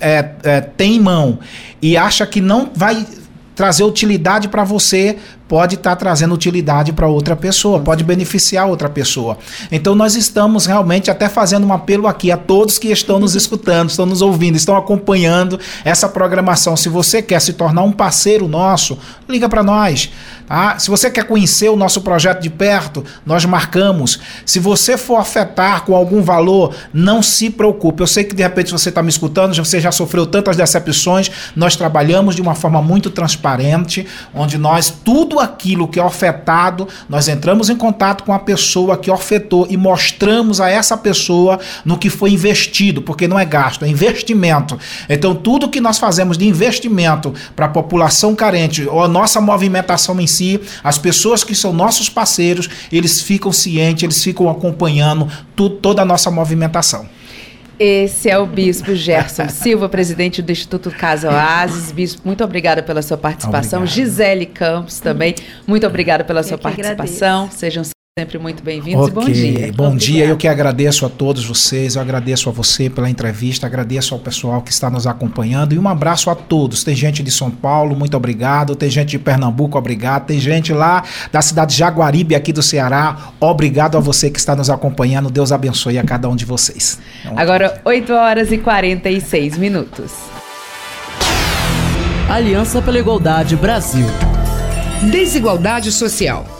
é, é, tem em mão e acha que não vai trazer utilidade para você, pode estar tá trazendo utilidade para outra pessoa, pode beneficiar outra pessoa. Então nós estamos realmente até fazendo um apelo aqui a todos que estão nos escutando, estão nos ouvindo, estão acompanhando essa programação. Se você quer se tornar um parceiro nosso, liga para nós. Tá? Se você quer conhecer o nosso projeto de perto, nós marcamos. Se você for afetar com algum valor, não se preocupe. Eu sei que de repente você está me escutando, você já sofreu tantas decepções. Nós trabalhamos de uma forma muito transparente, onde nós tudo aquilo que é ofertado, nós entramos em contato com a pessoa que ofertou e mostramos a essa pessoa no que foi investido, porque não é gasto, é investimento. Então, tudo que nós fazemos de investimento para a população carente, ou a nossa movimentação em si, as pessoas que são nossos parceiros, eles ficam cientes, eles ficam acompanhando toda a nossa movimentação. Esse é o Bispo Gerson Silva, presidente do Instituto Casa Oasis. Bispo, muito obrigada pela sua participação. Obrigado. Gisele Campos também, muito obrigada pela sua participação. Agradeço. Sejam sempre muito bem-vindos okay. e bom dia. Bom Obrigada. dia, eu que agradeço a todos vocês, eu agradeço a você pela entrevista, agradeço ao pessoal que está nos acompanhando e um abraço a todos. Tem gente de São Paulo, muito obrigado, tem gente de Pernambuco, obrigado, tem gente lá da cidade de Jaguaribe, aqui do Ceará, obrigado a você que está nos acompanhando, Deus abençoe a cada um de vocês. É Agora, 8 horas e 46 minutos. Aliança pela Igualdade Brasil. Desigualdade social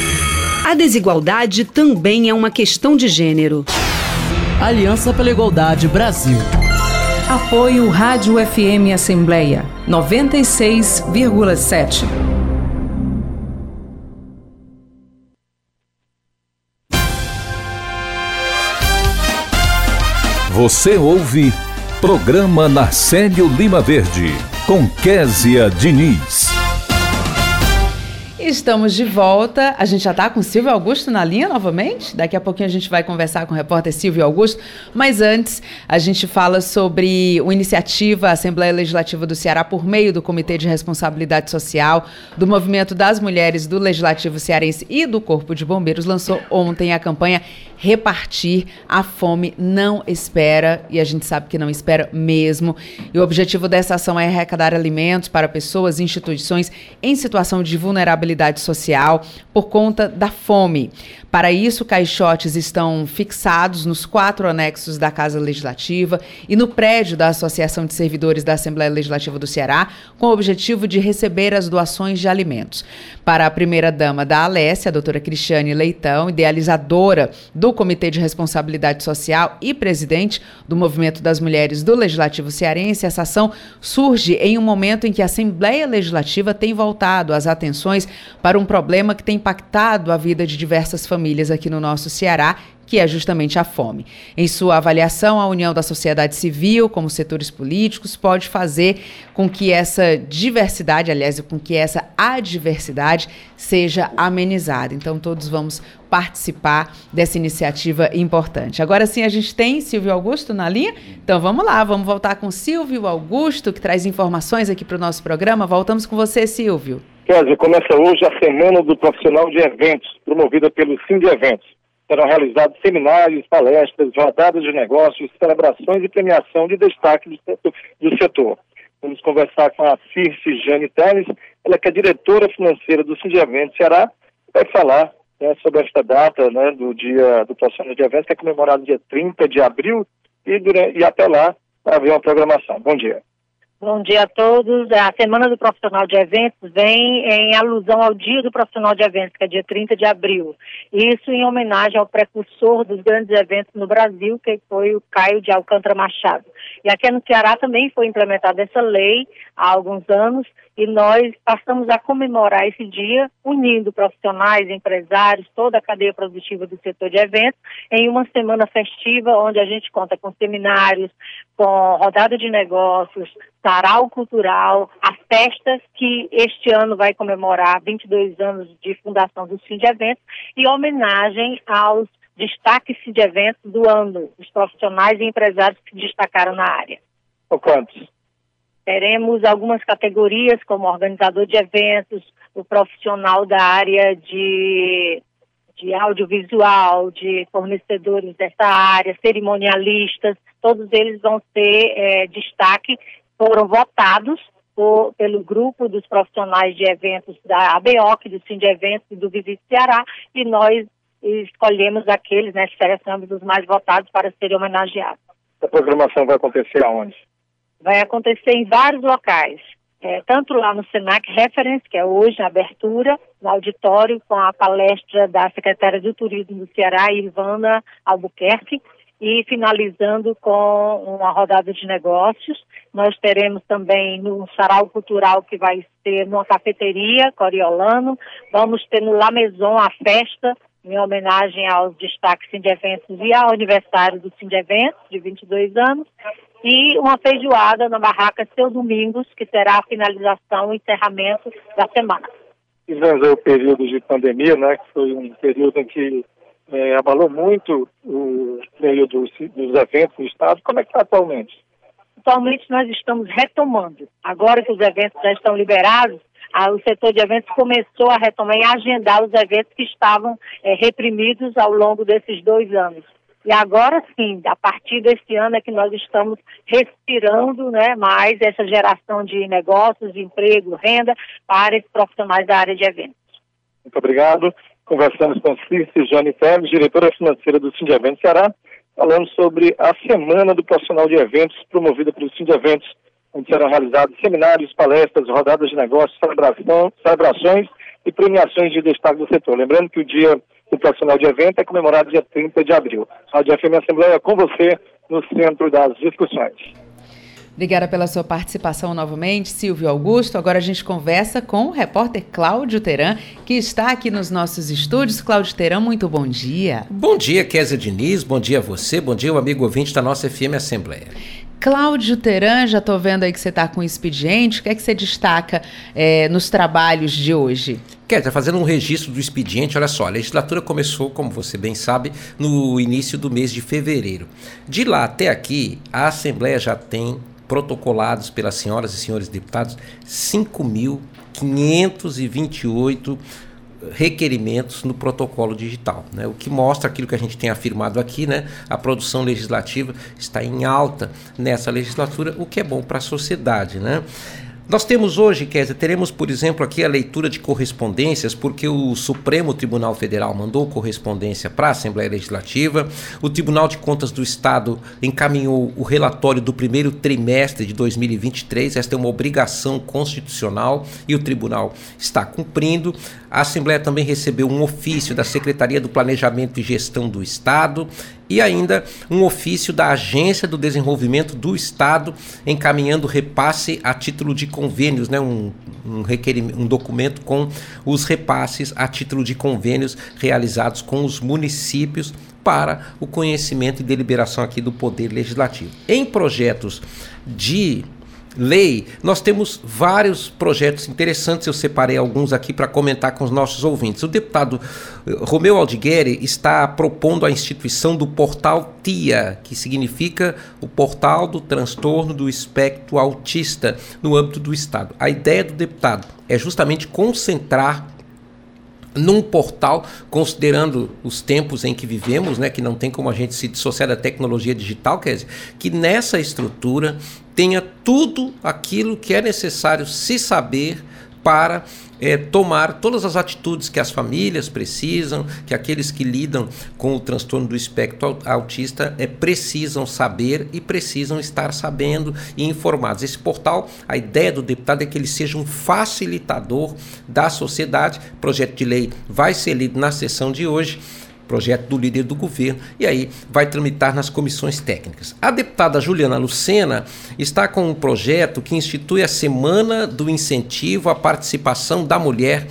A desigualdade também é uma questão de gênero. Aliança pela Igualdade Brasil. Apoio Rádio FM Assembleia 96,7. Você ouve Programa Narcélio Lima Verde, com Késia Diniz. Estamos de volta. A gente já está com Silvio Augusto na linha novamente. Daqui a pouquinho a gente vai conversar com o repórter Silvio Augusto. Mas antes, a gente fala sobre uma iniciativa Assembleia Legislativa do Ceará por meio do Comitê de Responsabilidade Social, do Movimento das Mulheres do Legislativo Cearense e do Corpo de Bombeiros lançou ontem a campanha Repartir a Fome Não Espera. E a gente sabe que não espera mesmo. E o objetivo dessa ação é arrecadar alimentos para pessoas e instituições em situação de vulnerabilidade social por conta da fome. Para isso, caixotes estão fixados nos quatro anexos da Casa Legislativa e no prédio da Associação de Servidores da Assembleia Legislativa do Ceará, com o objetivo de receber as doações de alimentos. Para a primeira-dama da Alessia, a doutora Cristiane Leitão, idealizadora do Comitê de Responsabilidade Social e presidente do Movimento das Mulheres do Legislativo Cearense, essa ação surge em um momento em que a Assembleia Legislativa tem voltado as atenções para um problema que tem impactado a vida de diversas famílias aqui no nosso Ceará, que é justamente a fome. Em sua avaliação, a união da sociedade civil, como setores políticos, pode fazer com que essa diversidade, aliás, com que essa adversidade seja amenizada. Então, todos vamos participar dessa iniciativa importante. Agora sim, a gente tem Silvio Augusto na linha. Então, vamos lá, vamos voltar com Silvio Augusto, que traz informações aqui para o nosso programa. Voltamos com você, Silvio. Kézia, começa hoje a Semana do Profissional de Eventos, promovida pelo Sim de Eventos. serão realizados seminários, palestras, rodadas de negócios, celebrações e premiação de destaque do setor. Vamos conversar com a Circe Jane Teles, ela que é diretora financeira do Sindiavento Ceará, vai falar né, sobre esta data né, do dia do profissional de eventos, que é comemorado dia 30 de abril, e, durante, e até lá vai haver uma programação. Bom dia. Bom dia a todos. A Semana do Profissional de Eventos vem em alusão ao Dia do Profissional de Eventos, que é dia 30 de abril. Isso em homenagem ao precursor dos grandes eventos no Brasil, que foi o Caio de Alcântara Machado. E aqui no Ceará também foi implementada essa lei há alguns anos e nós passamos a comemorar esse dia unindo profissionais, empresários, toda a cadeia produtiva do setor de eventos em uma semana festiva onde a gente conta com seminários, com rodada de negócios, sarau cultural, as festas que este ano vai comemorar 22 anos de fundação do Sim de Eventos e homenagem aos destaques de eventos do ano, os profissionais e empresários que destacaram na área. O quantos? Teremos algumas categorias, como organizador de eventos, o profissional da área de, de audiovisual, de fornecedores dessa área, cerimonialistas, todos eles vão ter é, destaque, foram votados por, pelo grupo dos profissionais de eventos da ABOC, do Sim de Eventos e do Visite Ceará, e nós escolhemos aqueles, né, selecionamos os mais votados para serem homenageados. A programação vai acontecer aonde? Vai acontecer em vários locais, é, tanto lá no Senac Reference, que é hoje a abertura, no auditório, com a palestra da secretária do Turismo do Ceará, Ivana Albuquerque, e finalizando com uma rodada de negócios. Nós teremos também no Sarau Cultural, que vai ser numa cafeteria, Coriolano. Vamos ter no La Maison a festa, em homenagem aos destaques de eventos e ao aniversário do de Eventos, de 22 anos e uma feijoada na barraca Seu Domingos, que será a finalização e encerramento da semana. Tivemos o período de pandemia, né, que foi um período em que é, abalou muito o meio dos, dos eventos no Estado. Como é que está atualmente? Atualmente nós estamos retomando. Agora que os eventos já estão liberados, a, o setor de eventos começou a retomar e agendar os eventos que estavam é, reprimidos ao longo desses dois anos. E agora sim, a partir desse ano é que nós estamos respirando né, mais essa geração de negócios, de emprego, renda para esses profissionais da área de eventos. Muito obrigado. Conversamos com Circe Jane Teles, diretora financeira do Eventos Ceará, falando sobre a Semana do Profissional de Eventos, promovida pelo Eventos, onde serão realizados seminários, palestras, rodadas de negócios, celebrações e premiações de destaque do setor. Lembrando que o dia do profissional de evento é comemorado dia 30 de abril. Rádio FM Assembleia com você no centro das discussões. Obrigada pela sua participação novamente, Silvio Augusto. Agora a gente conversa com o repórter Cláudio Teran, que está aqui nos nossos estúdios. Cláudio Teran, muito bom dia. Bom dia, Kézia Diniz. Bom dia a você. Bom dia, o amigo ouvinte da nossa FM Assembleia. Cláudio Teran, já estou vendo aí que você está com o expediente. O que é que você destaca é, nos trabalhos de hoje? Quer tá fazendo um registro do expediente, olha só, a legislatura começou, como você bem sabe, no início do mês de fevereiro. De lá até aqui, a Assembleia já tem protocolados pelas senhoras e senhores deputados 5.528 requerimentos no protocolo digital, né? o que mostra aquilo que a gente tem afirmado aqui, né? a produção legislativa está em alta nessa legislatura, o que é bom para a sociedade. Né? Nós temos hoje, Kézia, teremos, por exemplo, aqui a leitura de correspondências, porque o Supremo Tribunal Federal mandou correspondência para a Assembleia Legislativa, o Tribunal de Contas do Estado encaminhou o relatório do primeiro trimestre de 2023, esta é uma obrigação constitucional e o tribunal está cumprindo. A Assembleia também recebeu um ofício da Secretaria do Planejamento e Gestão do Estado e ainda um ofício da Agência do Desenvolvimento do Estado encaminhando repasse a título de convênios, né, um, um, um documento com os repasses a título de convênios realizados com os municípios para o conhecimento e deliberação aqui do Poder Legislativo. Em projetos de lei, nós temos vários projetos interessantes, eu separei alguns aqui para comentar com os nossos ouvintes. O deputado eh, Romeu Aldigueri está propondo a instituição do portal TIA, que significa o Portal do Transtorno do Espectro Autista, no âmbito do Estado. A ideia do deputado é justamente concentrar num portal, considerando os tempos em que vivemos, né, que não tem como a gente se dissociar da tecnologia digital, quer dizer, que nessa estrutura tenha tudo aquilo que é necessário se saber para é, tomar todas as atitudes que as famílias precisam, que aqueles que lidam com o transtorno do espectro autista é, precisam saber e precisam estar sabendo e informados. Esse portal, a ideia do deputado é que ele seja um facilitador da sociedade. O projeto de lei vai ser lido na sessão de hoje projeto do líder do governo, e aí vai tramitar nas comissões técnicas. A deputada Juliana Lucena está com um projeto que institui a Semana do Incentivo à Participação da Mulher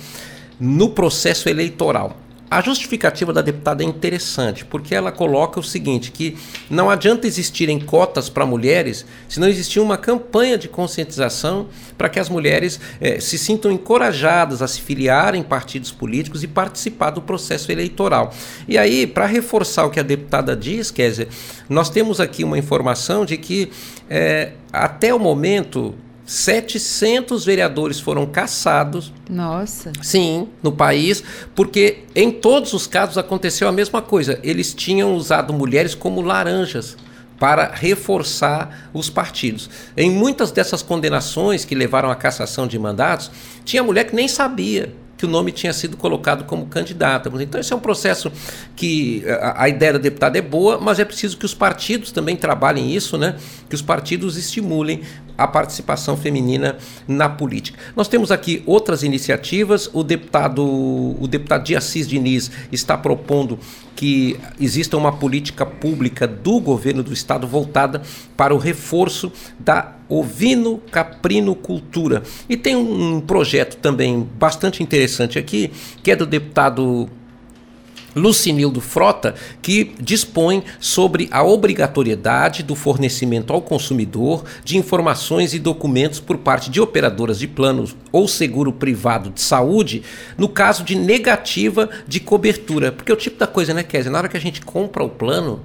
no processo eleitoral. A justificativa da deputada é interessante, porque ela coloca o seguinte, que não adianta existirem cotas para mulheres se não existir uma campanha de conscientização para que as mulheres eh, se sintam encorajadas a se filiar em partidos políticos e participar do processo eleitoral. E aí, para reforçar o que a deputada diz, Kézia, nós temos aqui uma informação de que eh, até o momento 700 vereadores foram caçados. Nossa. Sim, no país, porque em todos os casos aconteceu a mesma coisa. Eles tinham usado mulheres como laranjas para reforçar os partidos. Em muitas dessas condenações que levaram à cassação de mandatos, tinha mulher que nem sabia que o nome tinha sido colocado como candidata. Então, esse é um processo que a, a, ideia da deputada é boa, mas é preciso que os partidos também trabalhem isso, né? Que os partidos estimulem a participação feminina na política. Nós temos aqui outras iniciativas. O deputado, o deputado de Assis Diniz está propondo que exista uma política pública do governo do estado voltada para o reforço da ovino-caprino-cultura. E tem um projeto também bastante interessante aqui, que é do deputado Lucinildo Frota, que dispõe sobre a obrigatoriedade do fornecimento ao consumidor de informações e documentos por parte de operadoras de planos ou seguro privado de saúde no caso de negativa de cobertura. Porque é o tipo da coisa, né, Kézia? Na hora que a gente compra o plano,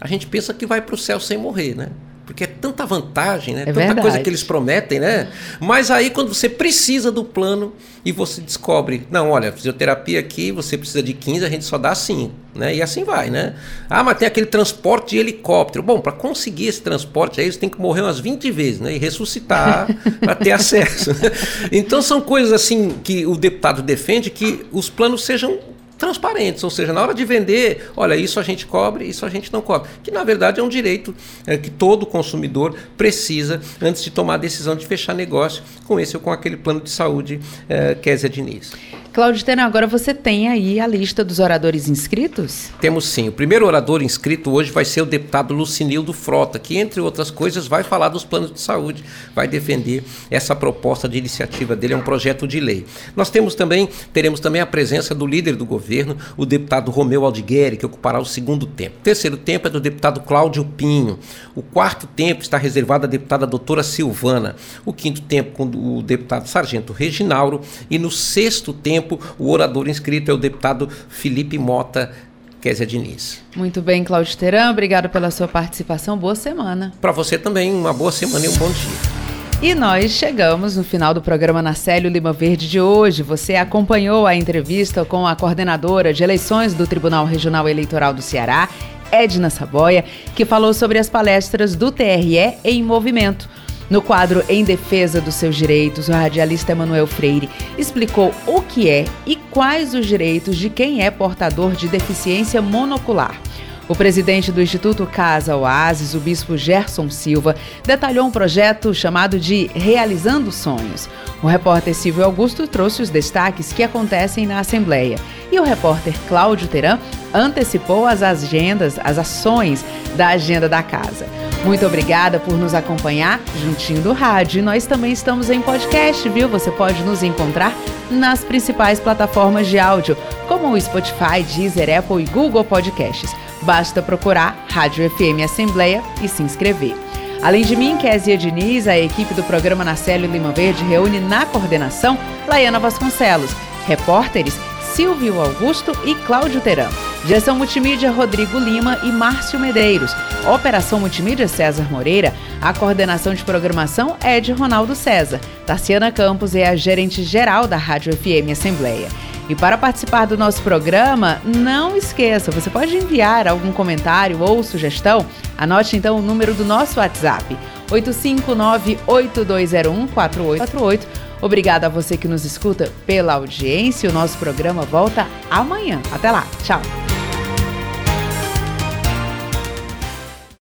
a gente pensa que vai para o céu sem morrer, né? Porque é tanta vantagem, né? É tanta verdade. coisa que eles prometem, né? Mas aí quando você precisa do plano e você descobre, não, olha, fisioterapia aqui, você precisa de 15, a gente só dá 5, né? E assim vai, né? Ah, mas tem aquele transporte de helicóptero. Bom, para conseguir esse transporte aí, você tem que morrer umas 20 vezes, né? E ressuscitar para ter acesso. Então são coisas assim que o deputado defende que os planos sejam transparentes, ou seja, na hora de vender, olha, isso a gente cobre, isso a gente não cobre, que na verdade é um direito é, que todo consumidor precisa antes de tomar a decisão de fechar negócio com esse ou com aquele plano de saúde é, Kézia Diniz. Cláudio agora você tem aí a lista dos oradores inscritos? Temos sim. O primeiro orador inscrito hoje vai ser o deputado Lucinildo Frota, que, entre outras coisas, vai falar dos planos de saúde, vai defender essa proposta de iniciativa dele, é um projeto de lei. Nós temos também, teremos também a presença do líder do governo, o deputado Romeu Aldigueri, que ocupará o segundo tempo. O terceiro tempo é do deputado Cláudio Pinho. O quarto tempo está reservado à deputada doutora Silvana. O quinto tempo com o deputado Sargento Reginaldo. E no sexto tempo, tempo, o orador inscrito é o deputado Felipe Mota Kézia Diniz. Muito bem, Cláudio Teran, obrigado pela sua participação. Boa semana. Para você também, uma boa semana e um bom dia. E nós chegamos no final do programa Nacélio Lima Verde de hoje. Você acompanhou a entrevista com a coordenadora de eleições do Tribunal Regional Eleitoral do Ceará, Edna Saboia, que falou sobre as palestras do TRE em movimento. No quadro Em Defesa dos Seus Direitos, o radialista Emanuel Freire explicou o que é e quais os direitos de quem é portador de deficiência monocular. O presidente do Instituto Casa Oasis, o bispo Gerson Silva, detalhou um projeto chamado de Realizando Sonhos. O repórter Silvio Augusto trouxe os destaques que acontecem na Assembleia. E o repórter Cláudio Teran antecipou as agendas, as ações da agenda da casa. Muito obrigada por nos acompanhar juntinho do rádio. Nós também estamos em podcast, viu? Você pode nos encontrar nas principais plataformas de áudio, como o Spotify, Deezer, Apple e Google Podcasts. Basta procurar Rádio FM Assembleia e se inscrever. Além de mim, Kézia Diniz, a equipe do programa Nacélio Lima Verde reúne na coordenação Laiana Vasconcelos, repórteres Silvio Augusto e Cláudio Teran. Direção Multimídia Rodrigo Lima e Márcio Medeiros. Operação Multimídia César Moreira. A coordenação de programação é de Ronaldo César. Tarciana Campos é a gerente geral da Rádio FM Assembleia. E para participar do nosso programa, não esqueça, você pode enviar algum comentário ou sugestão. Anote então o número do nosso WhatsApp: 859-8201-4848. Obrigada a você que nos escuta pela audiência. O nosso programa volta amanhã. Até lá. Tchau.